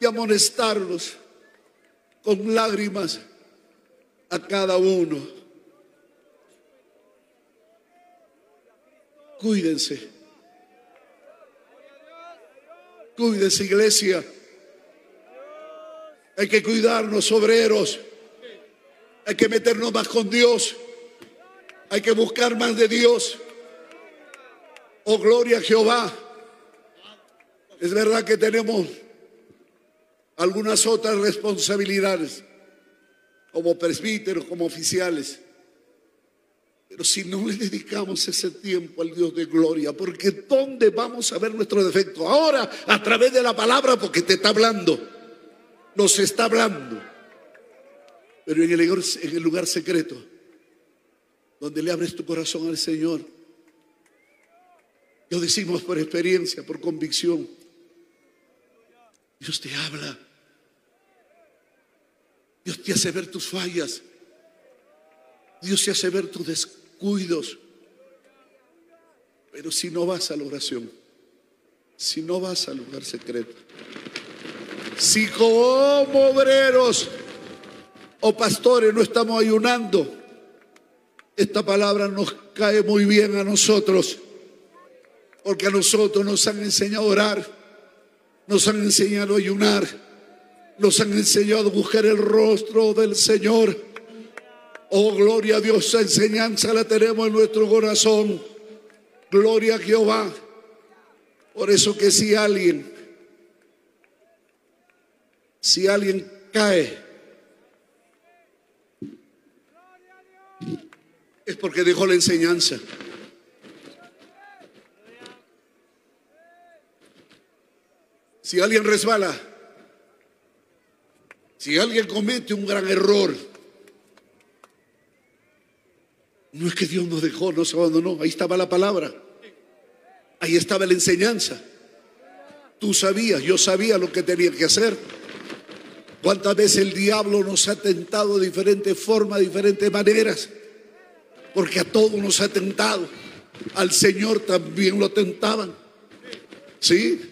de amonestarlos con lágrimas a cada uno. Cuídense. Cuídense, iglesia. Hay que cuidarnos, obreros. Hay que meternos más con Dios. Hay que buscar más de Dios. Oh, gloria a Jehová. Es verdad que tenemos algunas otras responsabilidades como presbíteros, como oficiales. Pero si no le dedicamos ese tiempo al Dios de gloria, porque ¿dónde vamos a ver nuestro defecto? Ahora, a través de la palabra, porque te está hablando, nos está hablando. Pero en el, en el lugar secreto, donde le abres tu corazón al Señor, lo decimos por experiencia, por convicción, Dios te habla. Dios te hace ver tus fallas. Dios te hace ver tus descuidos. Pero si no vas a la oración, si no vas al lugar secreto, si como obreros o pastores no estamos ayunando, esta palabra nos cae muy bien a nosotros, porque a nosotros nos han enseñado a orar, nos han enseñado a ayunar, nos han enseñado a buscar el rostro del Señor. Oh, gloria a Dios, esa enseñanza la tenemos en nuestro corazón. Gloria a Jehová. Por eso que si alguien, si alguien cae, es porque dejó la enseñanza. Si alguien resbala, si alguien comete un gran error, no es que Dios nos dejó, nos abandonó. Ahí estaba la palabra. Ahí estaba la enseñanza. Tú sabías, yo sabía lo que tenía que hacer. ¿Cuántas veces el diablo nos ha tentado de diferentes formas, de diferentes maneras? Porque a todos nos ha tentado. Al Señor también lo tentaban. ¿Sí?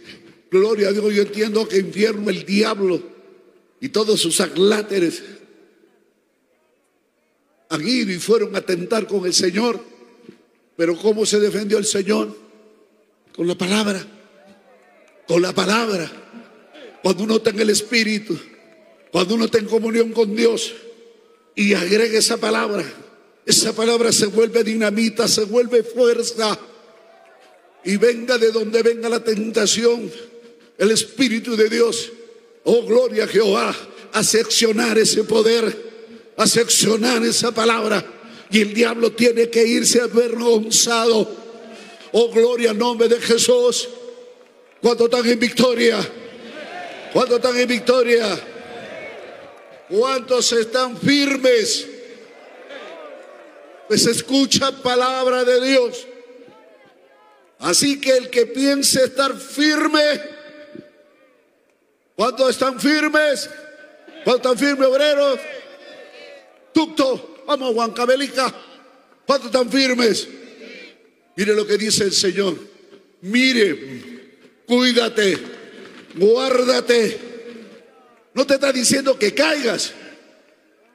Gloria a Dios. Yo entiendo que infierno, el diablo y todos sus acláteres han ido y fueron a tentar con el Señor. Pero ¿cómo se defendió el Señor? Con la palabra. Con la palabra. Cuando uno está en el Espíritu, cuando uno está en comunión con Dios y agrega esa palabra, esa palabra se vuelve dinamita, se vuelve fuerza. Y venga de donde venga la tentación, el Espíritu de Dios, oh gloria a Jehová, hace accionar ese poder a seccionar esa palabra y el diablo tiene que irse avergonzado. Oh, gloria al nombre de Jesús. ¿Cuántos están en victoria? ¿Cuántos están en victoria? ¿Cuántos están firmes? Pues escucha palabra de Dios. Así que el que piense estar firme, ¿cuántos están firmes? ¿Cuántos están firmes, obreros? Tucto, vamos, Huancabelica. ¿Cuántos están firmes? Mire lo que dice el Señor. Mire, cuídate, guárdate No te está diciendo que caigas.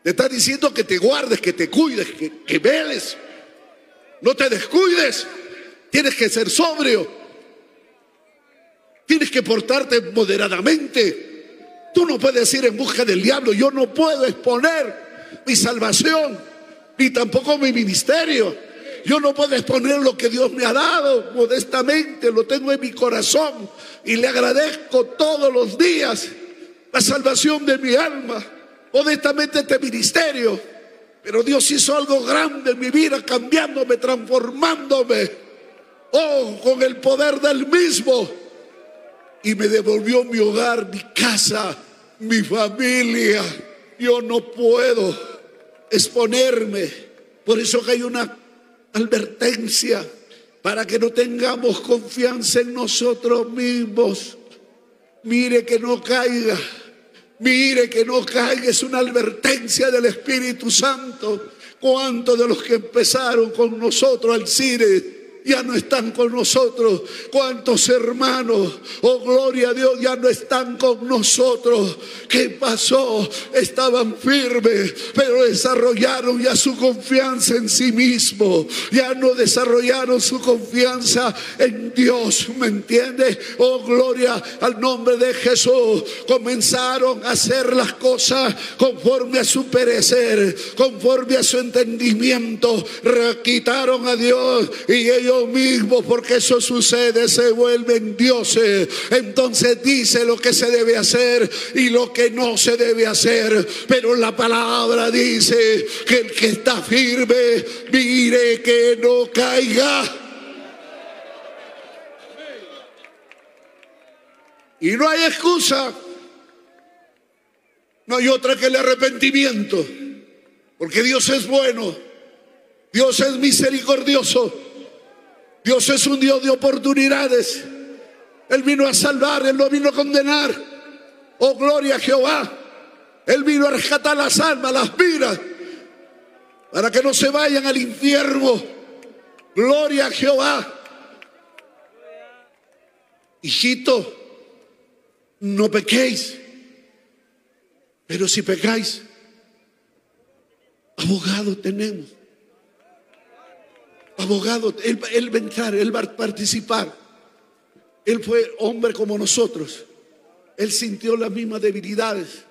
Te está diciendo que te guardes, que te cuides, que, que veles. No te descuides. Tienes que ser sobrio. Tienes que portarte moderadamente. Tú no puedes ir en busca del diablo. Yo no puedo exponer mi salvación, ni tampoco mi ministerio. Yo no puedo exponer lo que Dios me ha dado modestamente, lo tengo en mi corazón y le agradezco todos los días la salvación de mi alma, modestamente este ministerio. Pero Dios hizo algo grande en mi vida, cambiándome, transformándome. Oh, con el poder del mismo. Y me devolvió mi hogar, mi casa, mi familia. Yo no puedo exponerme. Por eso que hay una advertencia para que no tengamos confianza en nosotros mismos. Mire que no caiga. Mire que no caiga, es una advertencia del Espíritu Santo. ¿Cuántos de los que empezaron con nosotros al cine ya no están con nosotros. ¿Cuántos hermanos, oh gloria a Dios, ya no están con nosotros? ¿Qué pasó? Estaban firmes, pero desarrollaron ya su confianza en sí mismo. Ya no desarrollaron su confianza en Dios, ¿me entiende? Oh gloria al nombre de Jesús. Comenzaron a hacer las cosas conforme a su perecer, conforme a su entendimiento. Quitaron a Dios y ellos mismo porque eso sucede, se vuelven dioses. Entonces dice lo que se debe hacer y lo que no se debe hacer. Pero la palabra dice que el que está firme, mire que no caiga. Y no hay excusa. No hay otra que el arrepentimiento. Porque Dios es bueno. Dios es misericordioso. Dios es un Dios de oportunidades. Él vino a salvar, Él no vino a condenar. Oh, gloria a Jehová. Él vino a rescatar las almas, las vidas, para que no se vayan al infierno. Gloria a Jehová. Hijito, no pequéis. Pero si pecáis, abogado tenemos abogado, él, él va a entrar, él va a participar. Él fue hombre como nosotros. Él sintió las mismas debilidades.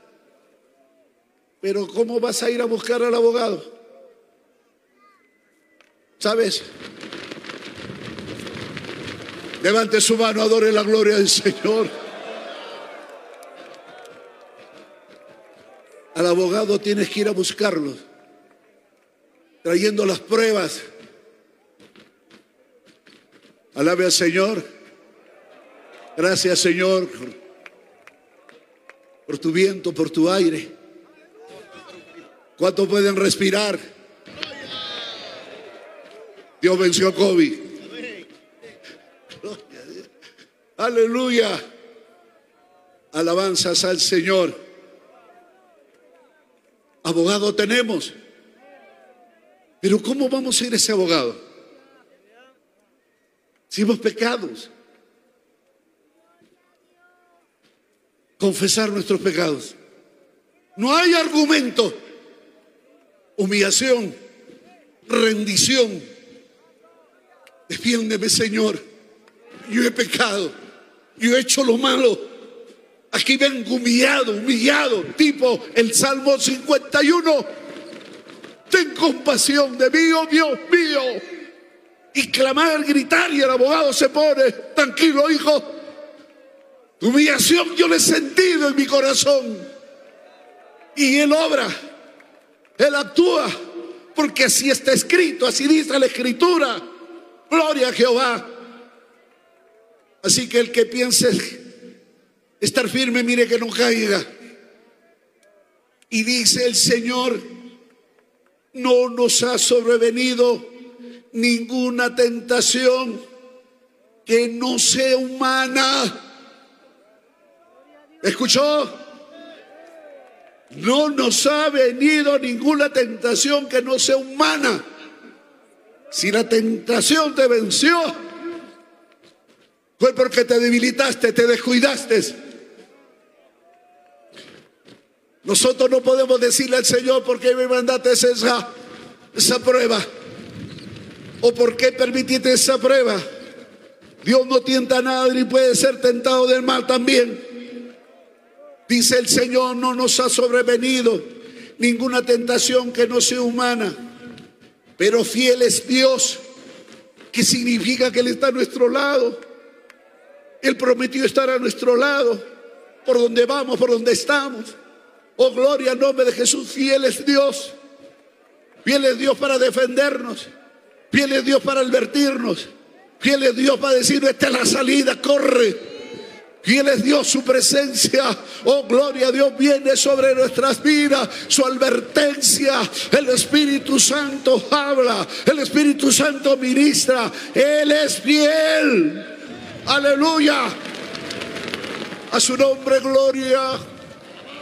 Pero ¿cómo vas a ir a buscar al abogado? ¿Sabes? Levante su mano, adore la gloria del Señor. Al abogado tienes que ir a buscarlo, trayendo las pruebas Alabe al Señor. Gracias Señor por tu viento, por tu aire. ¿Cuántos pueden respirar? Dios venció a COVID. Aleluya. Alabanzas al Señor. Abogado tenemos. Pero ¿cómo vamos a ir ese abogado? Si hemos pecados. Confesar nuestros pecados. No hay argumento. Humillación, rendición. Defiéndeme, Señor. Yo he pecado. Yo he hecho lo malo. Aquí vengo humillado, humillado, tipo el Salmo 51. Ten compasión de mí, oh Dios mío y clamar, gritar y el abogado se pone, tranquilo hijo, humillación yo la he sentido en mi corazón. Y él obra, él actúa, porque así está escrito, así dice la escritura. Gloria a Jehová. Así que el que piense estar firme, mire que no caiga. Y dice el Señor, no nos ha sobrevenido ninguna tentación que no sea humana. ¿Escuchó? No nos ha venido ninguna tentación que no sea humana. Si la tentación te venció, fue porque te debilitaste, te descuidaste. Nosotros no podemos decirle al Señor, ¿por qué me mandaste esa, esa prueba? ¿O por qué permitiste esa prueba? Dios no tienta a nadie ni puede ser tentado del mal también. Dice el Señor, no nos ha sobrevenido ninguna tentación que no sea humana, pero fiel es Dios, que significa que Él está a nuestro lado. Él prometió estar a nuestro lado, por donde vamos, por donde estamos. Oh, gloria al nombre de Jesús. Fiel es Dios. Fiel es Dios para defendernos. Fiel es Dios para advertirnos. Fiel es Dios para decirnos, esta es la salida, corre. Fiel es Dios, su presencia. Oh, gloria a Dios viene sobre nuestras vidas. Su advertencia. El Espíritu Santo habla. El Espíritu Santo ministra. Él es fiel. Aleluya. A su nombre, gloria.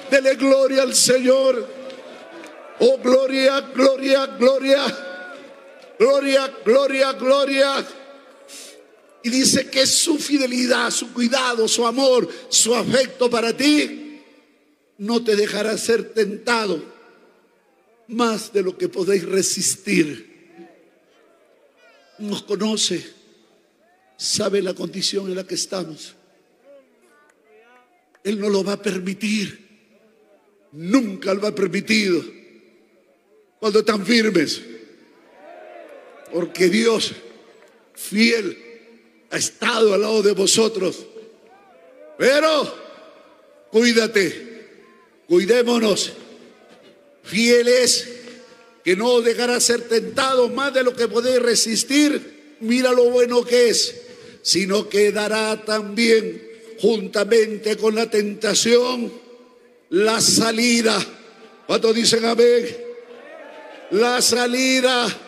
Dele gloria al Señor. Oh, gloria, gloria, gloria. Gloria, gloria, gloria. Y dice que su fidelidad, su cuidado, su amor, su afecto para ti no te dejará ser tentado más de lo que podéis resistir. Nos conoce, sabe la condición en la que estamos. Él no lo va a permitir. Nunca lo ha permitido. Cuando están firmes. Porque Dios, fiel, ha estado al lado de vosotros. Pero, cuídate, cuidémonos, fieles, que no dejará ser tentado más de lo que podéis resistir. Mira lo bueno que es, sino que dará también juntamente con la tentación la salida. ¿Cuántos dicen amén? La salida.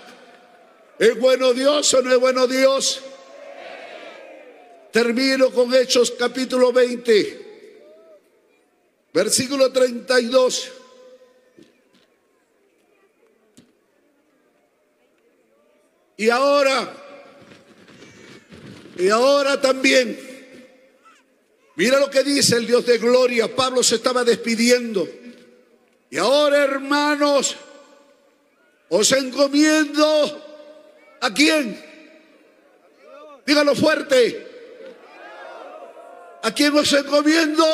¿Es bueno Dios o no es bueno Dios? Termino con Hechos capítulo 20, versículo 32. Y ahora, y ahora también, Mira lo que dice el Dios de gloria. Pablo se estaba despidiendo. Y ahora, hermanos, os encomiendo a quién. Dígalo fuerte. ¿A quién os encomiendo?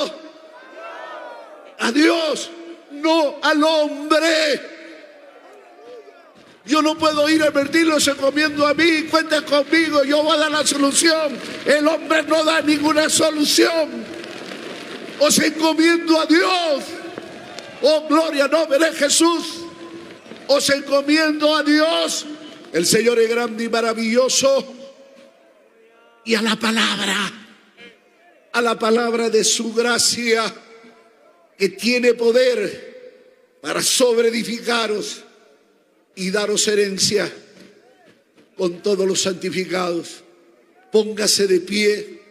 A Dios, no al hombre. Yo no puedo ir a invertirlo, se comiendo a mí, cuenta conmigo, yo voy a dar la solución. El hombre no da ninguna solución. Os encomiendo a Dios. Oh, gloria, nombre de Jesús. Os encomiendo a Dios. El Señor es grande y maravilloso. Y a la palabra, a la palabra de su gracia, que tiene poder para sobreedificaros y daros herencia con todos los santificados. Póngase de pie.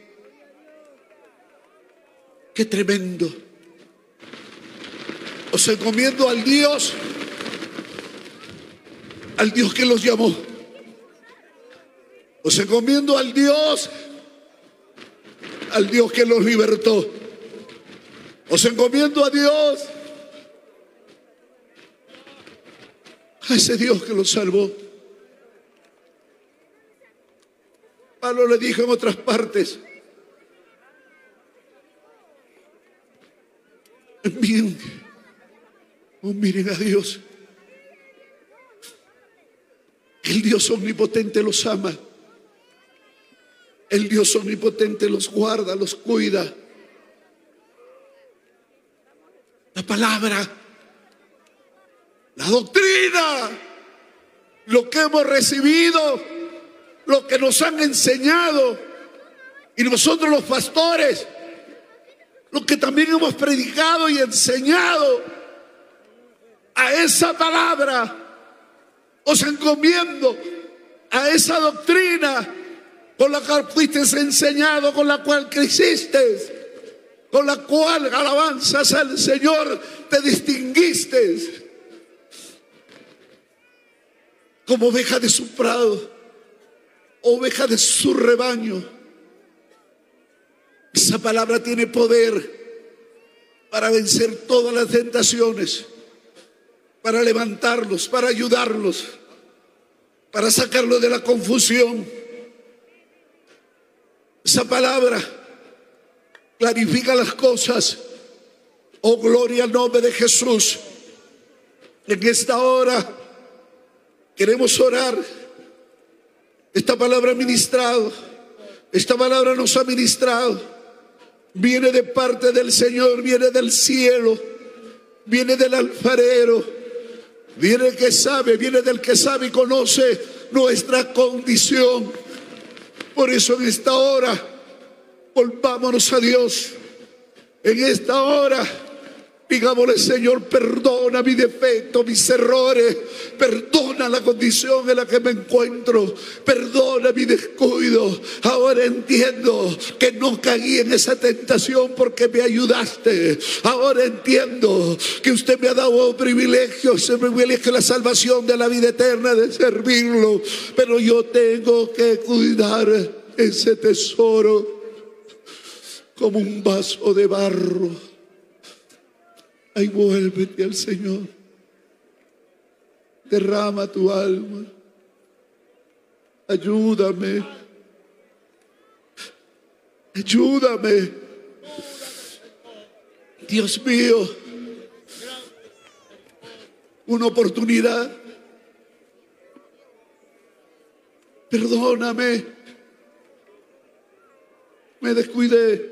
Qué tremendo. Os encomiendo al Dios, al Dios que los llamó. Os encomiendo al Dios, al Dios que los libertó. Os encomiendo a Dios a ese Dios que los salvó. Pablo le dijo en otras partes, envíen oh, miren a Dios. El Dios omnipotente los ama. El Dios omnipotente los guarda, los cuida. La palabra la doctrina, lo que hemos recibido, lo que nos han enseñado. Y nosotros los pastores, lo que también hemos predicado y enseñado, a esa palabra os encomiendo, a esa doctrina con la cual fuiste enseñado, con la cual creciste, con la cual alabanzas al Señor te distinguiste como oveja de su prado, oveja de su rebaño. Esa palabra tiene poder para vencer todas las tentaciones, para levantarlos, para ayudarlos, para sacarlos de la confusión. Esa palabra clarifica las cosas. Oh, gloria al nombre de Jesús. En esta hora queremos orar. Esta palabra ha ministrado. Esta palabra nos ha ministrado. Viene de parte del Señor, viene del cielo, viene del alfarero, viene del que sabe, viene del que sabe y conoce nuestra condición. Por eso en esta hora, volvámonos a Dios. En esta hora Digámosle, Señor, perdona mi defecto, mis errores, perdona la condición en la que me encuentro, perdona mi descuido. Ahora entiendo que no caí en esa tentación porque me ayudaste. Ahora entiendo que usted me ha dado privilegio, ese privilegio la salvación de la vida eterna, de servirlo. Pero yo tengo que cuidar ese tesoro como un vaso de barro Ay, vuélvete al Señor. Derrama tu alma. Ayúdame. Ayúdame. Dios mío. Una oportunidad. Perdóname. Me descuidé.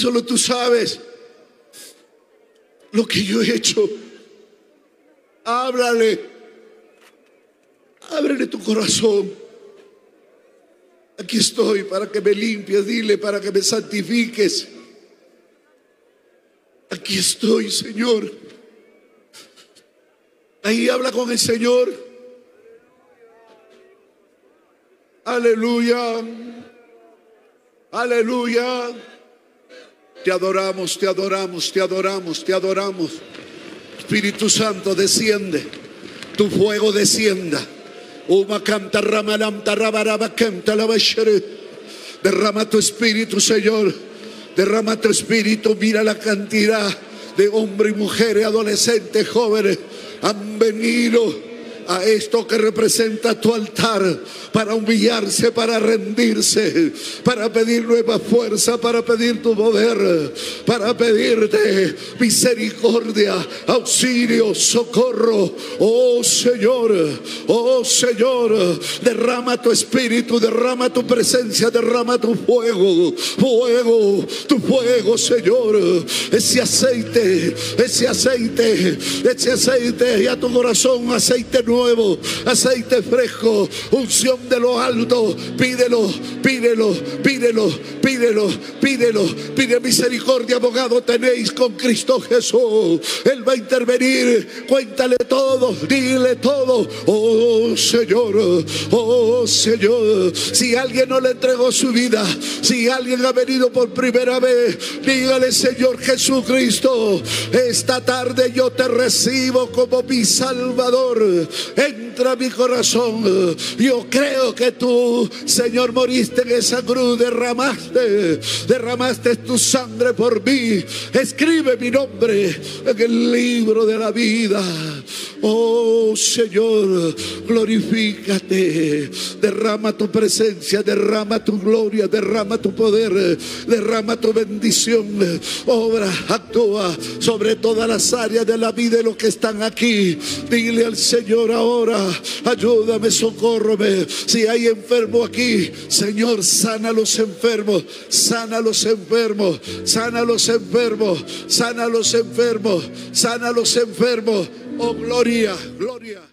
Solo tú sabes lo que yo he hecho. Háblale. Ábrele tu corazón. Aquí estoy para que me limpies, dile para que me santifiques. Aquí estoy, Señor. Ahí habla con el Señor. Aleluya. Aleluya. Te adoramos, te adoramos, te adoramos, te adoramos. Espíritu Santo, desciende. Tu fuego descienda. Derrama tu espíritu, Señor. Derrama tu espíritu. Mira la cantidad de hombres y mujeres, adolescentes, jóvenes han venido a esto que representa tu altar para humillarse, para rendirse, para pedir nueva fuerza, para pedir tu poder, para pedirte misericordia, auxilio, socorro. Oh Señor, oh Señor, derrama tu espíritu, derrama tu presencia, derrama tu fuego, fuego, tu fuego, Señor. Ese aceite, ese aceite, ese aceite y a tu corazón aceite nuevo, aceite fresco, unción de lo alto. Pídelo, pídelo, pídelo, pídelo, pídelo. Pide misericordia, abogado tenéis con Cristo Jesús. Él va a intervenir. Cuéntale todo, dile todo. Oh Señor, oh Señor. Si alguien no le entregó su vida, si alguien ha venido por primera vez, dígale Señor Jesucristo, esta tarde yo te recibo como mi Salvador. Entra a mi corazón. Yo creo que tú, Señor, moriste en esa cruz, derramaste, derramaste tu sangre por mí. Escribe mi nombre en el libro de la vida. Oh Señor, glorifícate. Derrama tu presencia, derrama tu gloria, derrama tu poder, derrama tu bendición. Obra, actúa sobre todas las áreas de la vida de los que están aquí. Dile al Ahora, ayúdame, socórrome. Si hay enfermo aquí, Señor, sana a los enfermos, sana a los enfermos, sana a los enfermos, sana a los enfermos, sana a los enfermos. Oh, gloria, gloria.